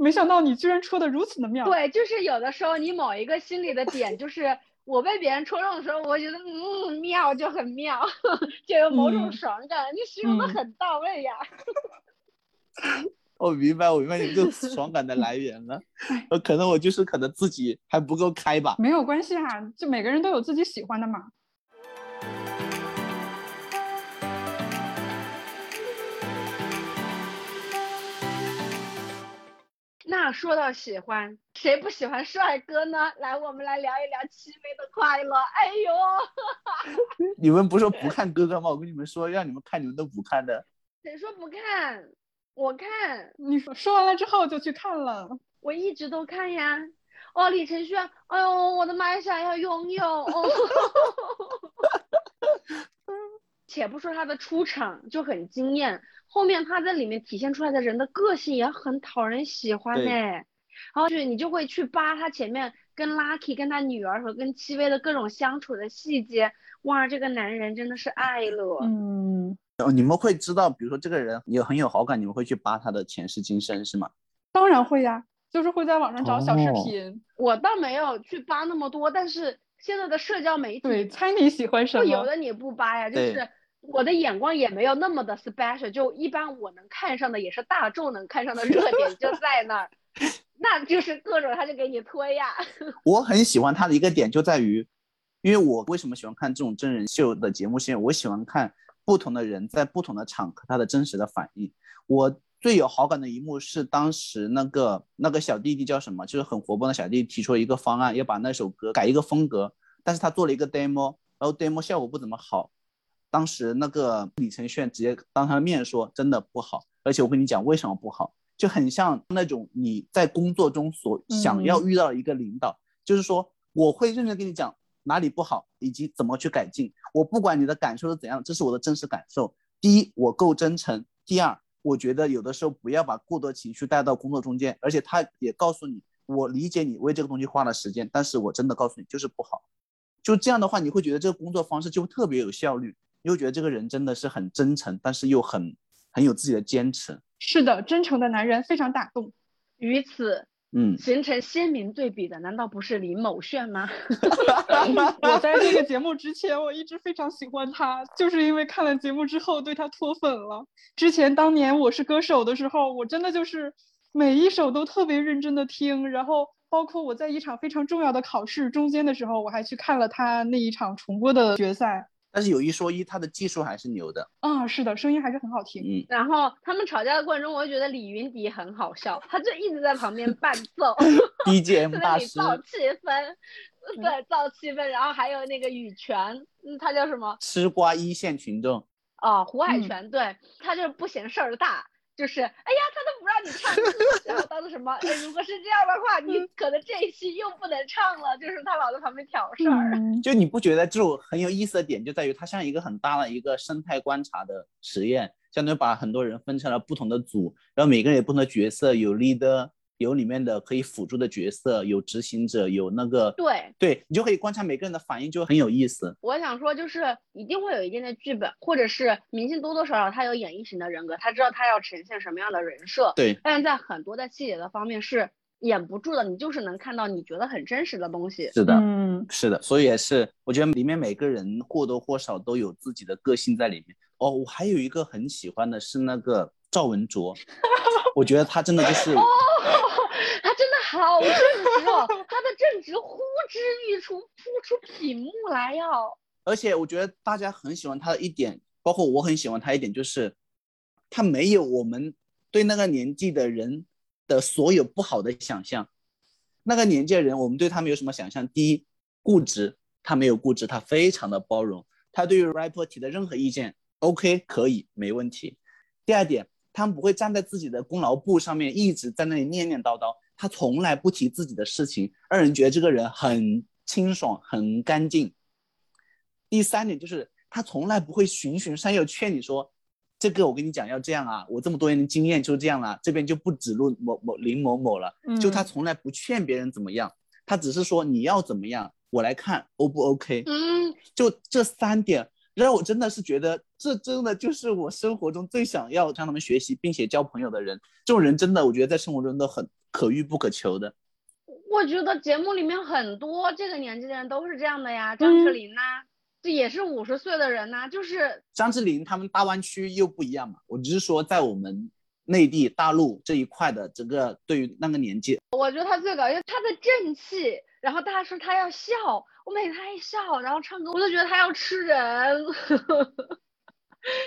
没想到你居然戳的如此的妙。对，就是有的时候你某一个心里的点，就是我被别人戳中的时候，我觉得嗯妙就很妙，就有某种爽感。你形容的很到位呀。我明白，我明白你这个爽感的来源了。呃，可能我就是可能自己还不够开吧。没有关系啊，就每个人都有自己喜欢的嘛。那说到喜欢，谁不喜欢帅哥呢？来，我们来聊一聊戚薇的快乐。哎呦，你们不是说不看哥哥吗？我跟你们说，让你们看，你们都不看的。谁说不看？我看。你说说完了之后就去看了。我一直都看呀。哦，李承铉，哎呦，我的妈呀，想要拥有。哦 且不说他的出场就很惊艳，后面他在里面体现出来的人的个性也很讨人喜欢呢。然后就你就会去扒他前面跟 Lucky 跟他女儿和跟戚薇的各种相处的细节，哇，这个男人真的是爱了。嗯，你们会知道，比如说这个人有很有好感，你们会去扒他的前世今生是吗？当然会呀，就是会在网上找小视频。我倒没有去扒那么多，但是现在的社交媒体，对，猜你喜欢什么？有的你不扒呀，就是。我的眼光也没有那么的 special，就一般我能看上的也是大众能看上的热点就在那儿，那就是各种他就给你推呀。我很喜欢他的一个点就在于，因为我为什么喜欢看这种真人秀的节目，是因为我喜欢看不同的人在不同的场合他的真实的反应。我最有好感的一幕是当时那个那个小弟弟叫什么，就是很活泼的小弟弟提出了一个方案，要把那首歌改一个风格，但是他做了一个 demo，然后 demo 效果不怎么好。当时那个李承铉直接当他的面说，真的不好，而且我跟你讲为什么不好，就很像那种你在工作中所想要遇到的一个领导，就是说我会认真跟你讲哪里不好，以及怎么去改进。我不管你的感受是怎样，这是我的真实感受。第一，我够真诚；第二，我觉得有的时候不要把过多情绪带到工作中间。而且他也告诉你，我理解你为这个东西花了时间，但是我真的告诉你就是不好。就这样的话，你会觉得这个工作方式就特别有效率。又觉得这个人真的是很真诚，但是又很很有自己的坚持。是的，真诚的男人非常打动。与此，嗯，形成鲜明对比的，难道不是林某炫吗？我在这个节目之前，我一直非常喜欢他，就是因为看了节目之后对他脱粉了。之前当年我是歌手的时候，我真的就是每一首都特别认真的听，然后包括我在一场非常重要的考试中间的时候，我还去看了他那一场重播的决赛。但是有一说一，他的技术还是牛的。啊，是的，声音还是很好听。嗯，然后他们吵架的过程中，我就觉得李云迪很好笑，他就一直在旁边伴奏，BGM 大师，造气氛，对，造气氛。然后还有那个羽泉，嗯，他叫什么？吃瓜一线群众。哦，胡海泉，对他就是不嫌事儿大。就是，哎呀，他都不让你唱歌，然后当时什么？哎，如果是这样的话，你可能这一期又不能唱了。就是他老在旁边挑事儿。就你不觉得这种很有意思的点就在于，它像一个很大的一个生态观察的实验，相当于把很多人分成了不同的组，然后每个人有不同的角色，有 leader。有里面的可以辅助的角色，有执行者，有那个对对，你就可以观察每个人的反应，就很有意思。我想说，就是一定会有一定的剧本，或者是明星多多少少他有演绎型的人格，他知道他要呈现什么样的人设。对，但是在很多的细节的方面是掩不住的，你就是能看到你觉得很真实的东西。是的，嗯，是的，所以也是，我觉得里面每个人或多或少都有自己的个性在里面。哦，我还有一个很喜欢的是那个赵文卓，我觉得他真的就是。他真的好正直哦，他的正直呼之欲出，扑出屏幕来呀！而且我觉得大家很喜欢他的一点，包括我很喜欢他一点，就是他没有我们对那个年纪的人的所有不好的想象。那个年纪的人，我们对他们有什么想象？第一，固执，他没有固执，他非常的包容，他对于 rapper 提的任何意见，OK，可以，没问题。第二点，他们不会站在自己的功劳簿上面一直在那里念念叨叨。他从来不提自己的事情，让人觉得这个人很清爽、很干净。第三点就是他从来不会循循善诱劝你说，这个我跟你讲要这样啊，我这么多年的经验就这样了，这边就不指路某某林某某了，就他嗯从来不劝别人怎么样，他只是说你要怎么样，我来看 O 不 OK，嗯，就这三点。让我真的是觉得，这真的就是我生活中最想要向他们学习并且交朋友的人。这种人真的，我觉得在生活中都很可遇不可求的。我觉得节目里面很多这个年纪的人都是这样的呀，张智嗯霖呐、这也是五十岁的人呐、就是张智霖他们大湾区又不一样嘛，我只是说在我们内地大陆这一块的整个对于那个年纪，我觉得他最搞笑，他的正气，然后大家说他要笑，我每次他一笑，然后唱歌，我就觉得他要吃人，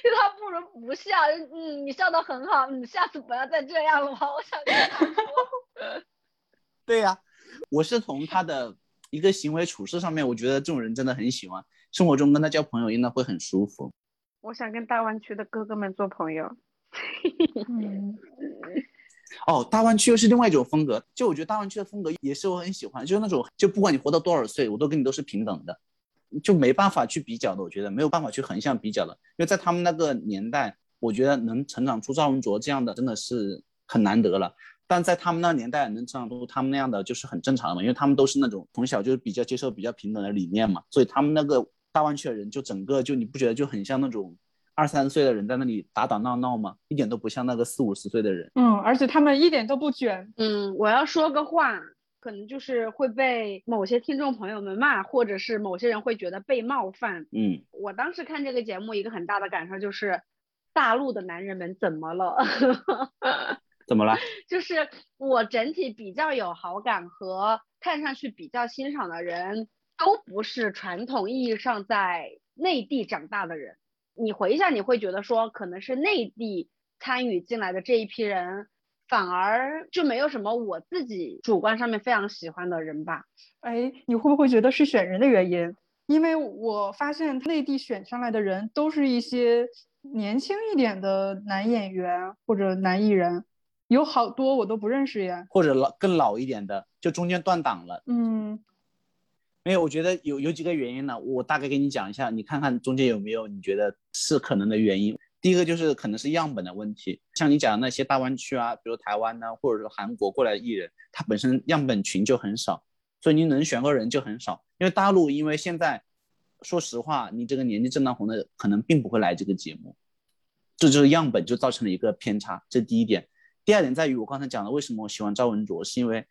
就他不如不笑，嗯，你笑的很好，你下次不要再这样了吗？我想跟他说，对呀、我是从他的一个行为处事上面，我觉得这种人真的很喜欢，生活中跟他交朋友应该会很舒服。我想跟大湾区的哥哥们做朋友。嗯，哦，大湾区又是另外一种风格，就我觉得大湾区的风格也是我很喜欢，就是那种就不管你活到多少岁，我都跟你都是平等的，就没办法去比较的，我觉得没有办法去横向比较的，因为在他们那个年代，我觉得能成长出赵文卓这样的真的是很难得了。但在他们那年代能成长出他们那样的就是很正常的嘛，因为他们都是那种从小就是比较接受比较平等的理念嘛，所以他们那个大湾区的人就整个就你不觉得就很像那种二三十岁的人在那里打打闹闹吗？一点都不像那个四五十岁的人。嗯，而且他们一点都不卷。嗯，我要说个话，可能就是会被某些听众朋友们骂，或者是某些人会觉得被冒犯。嗯，我当时看这个节目，一个很大的感受就是，大陆的男人们怎么了？怎么了？就是我整体比较有好感和看上去比较欣赏的人，都不是传统意义上在内地长大的人。你回想，你会觉得说，可能是内地参与进来的这一批人，反而就没有什么我自己主观上面非常喜欢的人吧。哎，你会不会觉得是选人的原因？因为我发现内地选上来的人都是一些年轻一点的男演员或者男艺人，有好多我都不认识呀。或者老更老一点的，就中间断档了。嗯没有，我觉得有有几个原因呢，我大概给你讲一下，你看看中间有没有你觉得是可能的原因。第一个就是可能是样本的问题，像你讲的那些大湾区啊，比如台湾呢、或者说韩国过来的艺人，他本身样本群就很少，所以你能选个人就很少。因为大陆，因为现在说实话，你这个年纪正当红的可能并不会来这个节目，这就是样本就造成了一个偏差，这第一点。第二点在于我刚才讲的，为什么我喜欢赵文卓，是因为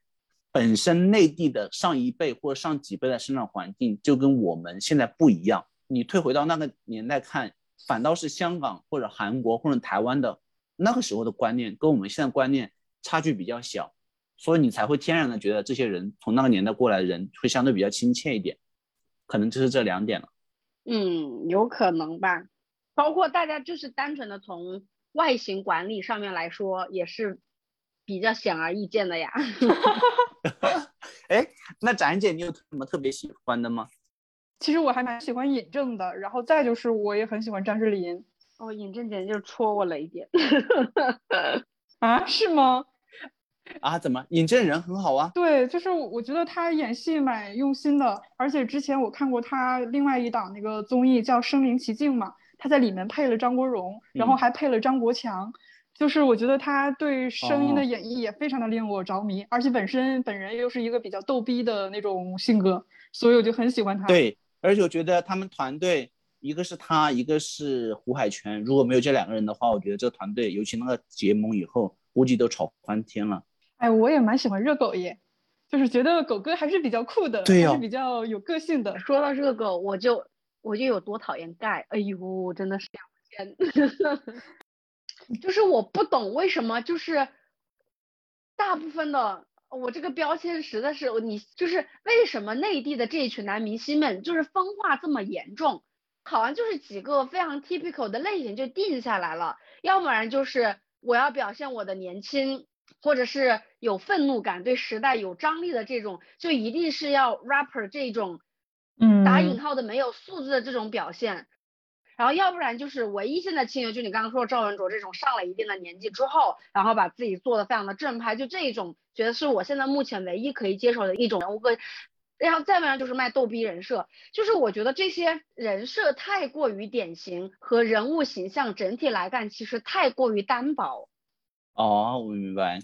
本身内地的上一辈或者上几辈的生长环境就跟我们现在不一样。你退回到那个年代看，反倒是香港或者韩国或者台湾的那个时候的观念跟我们现在观念差距比较小，所以你才会天然的觉得这些人从那个年代过来的人会相对比较亲切一点，可能就是这两点了。嗯，有可能吧。包括大家就是单纯的从外形管理上面来说，也是比较显而易见的呀。哎，那展姐，你有什么特别喜欢的吗？其实我还蛮喜欢尹正的，然后再就是我也很喜欢张智霖哦，尹正简直就是戳我了一点。啊，是吗？啊，怎么尹正人很好啊？对，就是我我觉得他演戏蛮用心的，而且之前我看过他另外一档那个综艺叫《声临其境》嘛，他在里面配了张国荣，然后嗯还配了张国强，就是我觉得他对声音的哦演绎也非常的令我着迷，而且本身本人又是一个比较逗逼的那种性格，所以我就很喜欢他。对，而且我觉得他们团队，一个是他，一个是胡海泉，如果没有这两个人的话，我觉得这个团队，尤其那个结盟以后，估计都吵翻天了。哎，我也蛮喜欢热狗耶，就是觉得狗哥还是比较酷的，对哦还是比较有个性的。说到热狗，我就我就有多讨厌盖，哎呦，真的是天，就是我不懂为什么就是大部分的我这个标签实在是你就是为什么内地的这一群男明星们就是分化这么严重，好像就是几个非常 typical 的类型就定下来了，要不然就是我要表现我的年轻。或者是有愤怒感、对时代有张力的这种，就一定是要 rapper 这种嗯，打引号的没有素质的这种表现，然后要不然就是唯一现在亲友，就你刚刚说赵文卓这种上了一定的年纪之后，然后把自己做的非常的正派，就这一种，觉得是我现在目前唯一可以接受的一种人物个然后再不然就是卖逗逼人设，就是我觉得这些人设太过于典型和人物形象整体来看，其实太过于单薄。哦，我明白，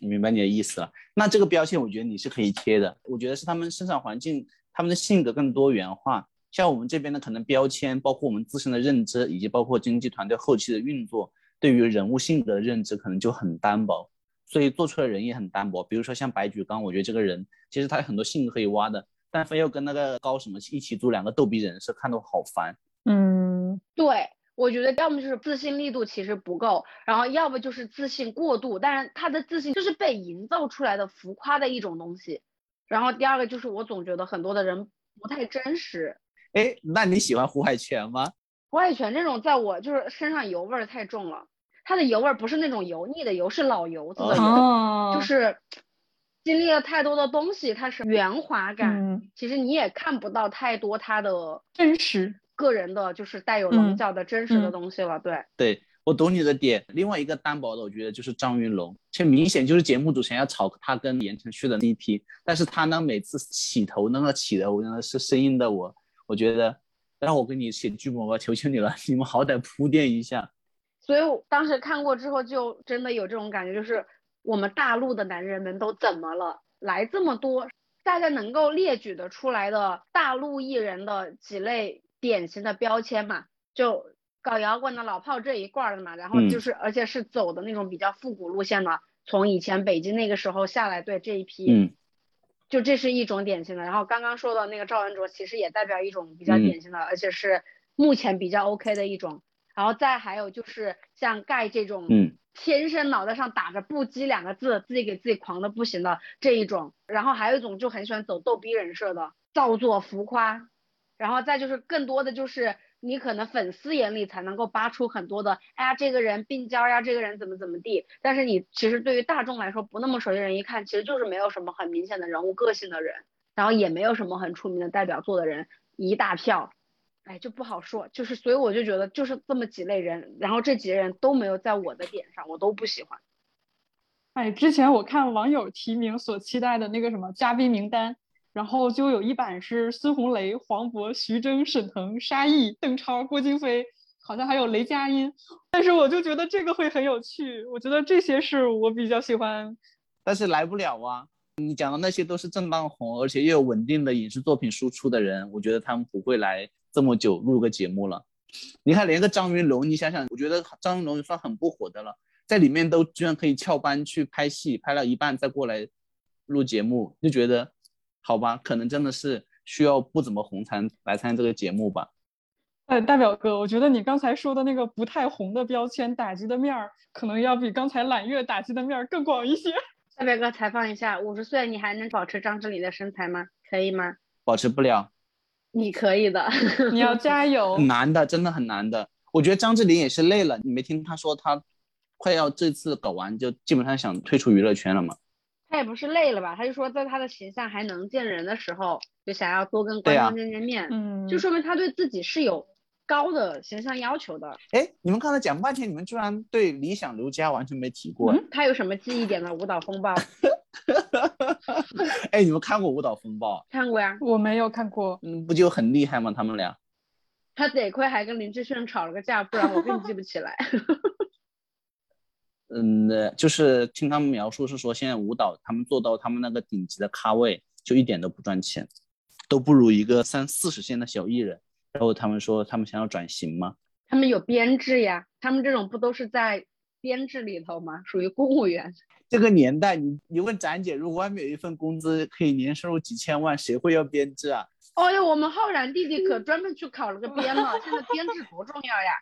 我明白你的意思了。那这个标签，我觉得你是可以贴的。我觉得是他们生长环境，他们的性格更多元化。像我们这边的可能标签，包括我们自身的认知，以及包括经纪团队后期的运作，对于人物性格的认知可能就很单薄，所以做出来人也很单薄。比如说像白举纲，我觉得这个人其实他有很多性格可以挖的，但非要跟那个高什么一起组两个逗逼人设，看得我好烦。嗯，对，我觉得要么就是自信力度其实不够，然后要不就是自信过度，但是他的自信就是被营造出来的浮夸的一种东西。然后第二个就是我总觉得很多的人不太真实。哎，那你喜欢胡海泉吗？胡海泉这种在我就是身上油味儿太重了，他的油味儿不是那种油腻的油，是老油子的油，哦，就是经历了太多的东西，它是圆滑感。嗯其实你也看不到太多它的真实。个人的，就是带有棱嗯角的真实的嗯东西了。对，对我懂你的点。另外一个单薄的，我觉得就是张云龙，这明显就是节目组想要炒他跟言承旭的 CP，但是他呢每次起头那个起头真的是声音的我，我觉得让我给你写剧本吧，求求你了，你们好歹铺垫一下。所以我当时看过之后，就真的有这种感觉，就是我们大陆的男人们都怎么了？来这么多，大家能够列举的出来的大陆艺人的几类典型的标签嘛，就搞摇滚的老炮这一挂儿的嘛，然后嗯就是、而且是走的那种比较复古路线的，从以前北京那个时候下来，对这一批，嗯就这是一种典型的。然后刚刚说的那个赵文卓，其实也代表一种比较嗯典型的，而且是目前比较 OK 的一种。然后再还有就是像盖这种，嗯天生脑袋上打着不羁两个字，自己给自己狂的不行的这一种。然后还有一种就很喜欢走逗逼人设的，造作浮夸。然后再就是更多的就是你可能粉丝眼里才能够扒出很多的，哎呀这个人病娇呀，这个人怎么怎么地。但是你其实对于大众来说不那么熟悉的人一看，其实就是没有什么很明显的人物个性的人，然后也没有什么很出名的代表作的人，一大票。哎，就不好说，就是所以我就觉得就是这么几类人，然后这几类人都没有在我的点上，我都不喜欢。哎，之前我看网友提名所期待的那个什么嘉宾名单，然后就有一版是孙红雷、黄渤、徐峥、沈腾、沙溢、邓超、郭京飞，好像还有雷佳音。但是我就觉得这个会很有趣，我觉得这些是我比较喜欢。但是来不了啊。你讲的那些都是正当红，而且又有稳定的影视作品输出的人，我觉得他们不会来这么久录个节目了。你看，连个张云龙，你想想，我觉得张云龙算很不火的了，在里面都居然可以翘班去拍戏，拍了一半再过来录节目，就觉得好吧，可能真的是需要不怎么红才来参加这个节目吧。呃，大表哥，我觉得你刚才说的那个不太红的标签打击的面儿，可能要比刚才揽月打击的面儿更广一些。大表哥采访一下，五十岁你还能保持张智霖的身材吗？可以吗？保持不了，你可以的。你要加油很！难的，真的很难的。我觉得张智霖也是累了，你没听他说他快要这次搞完就基本上想退出娱乐圈了吗？他也不是累了吧？他就说在他的形象还能见人的时候，就想要多跟观众见见面，嗯，就说明他对自己是有高的形象要求的。哎，你们刚才讲半天，你们居然对理想刘佳完全没提过。嗯他有什么记忆点呢舞蹈风暴？哎，你们看过《舞蹈风暴》？看过呀，我没有看过。嗯，不就很厉害吗？他们俩。他得亏还跟林志炫吵了个架，不然我更记不起来。嗯，呃就是听他们描述是说，现在舞蹈他们做到他们那个顶级的咖位，就一点都不赚钱，都不如一个三四十线的小艺人。然后他们说他们想要转型吗？他们有编制呀，他们这种不都是在编制里头吗？属于公务员。这个年代，你你问展姐，如果外面有一份工资可以年收入几千万，谁会要编制啊？哦哟，我们浩然弟弟可专门去考了个编了，现在编制多重要呀！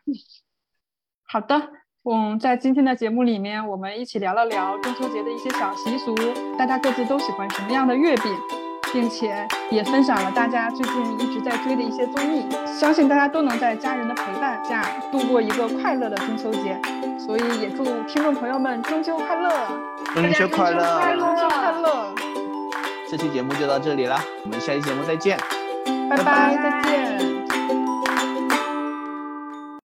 好的，嗯，在今天的节目里面，我们一起聊了聊中秋节的一些小习俗，大家各自都喜欢什么样的月饼，并且也分享了大家最近一直在追的一些综艺。相信大家都能在家人的陪伴下度过一个快乐的中秋节，所以也祝听众朋友们中秋快乐，中秋快乐！快乐中秋快乐，这期节目就到这里了，我们下期节目再见。拜拜，再见。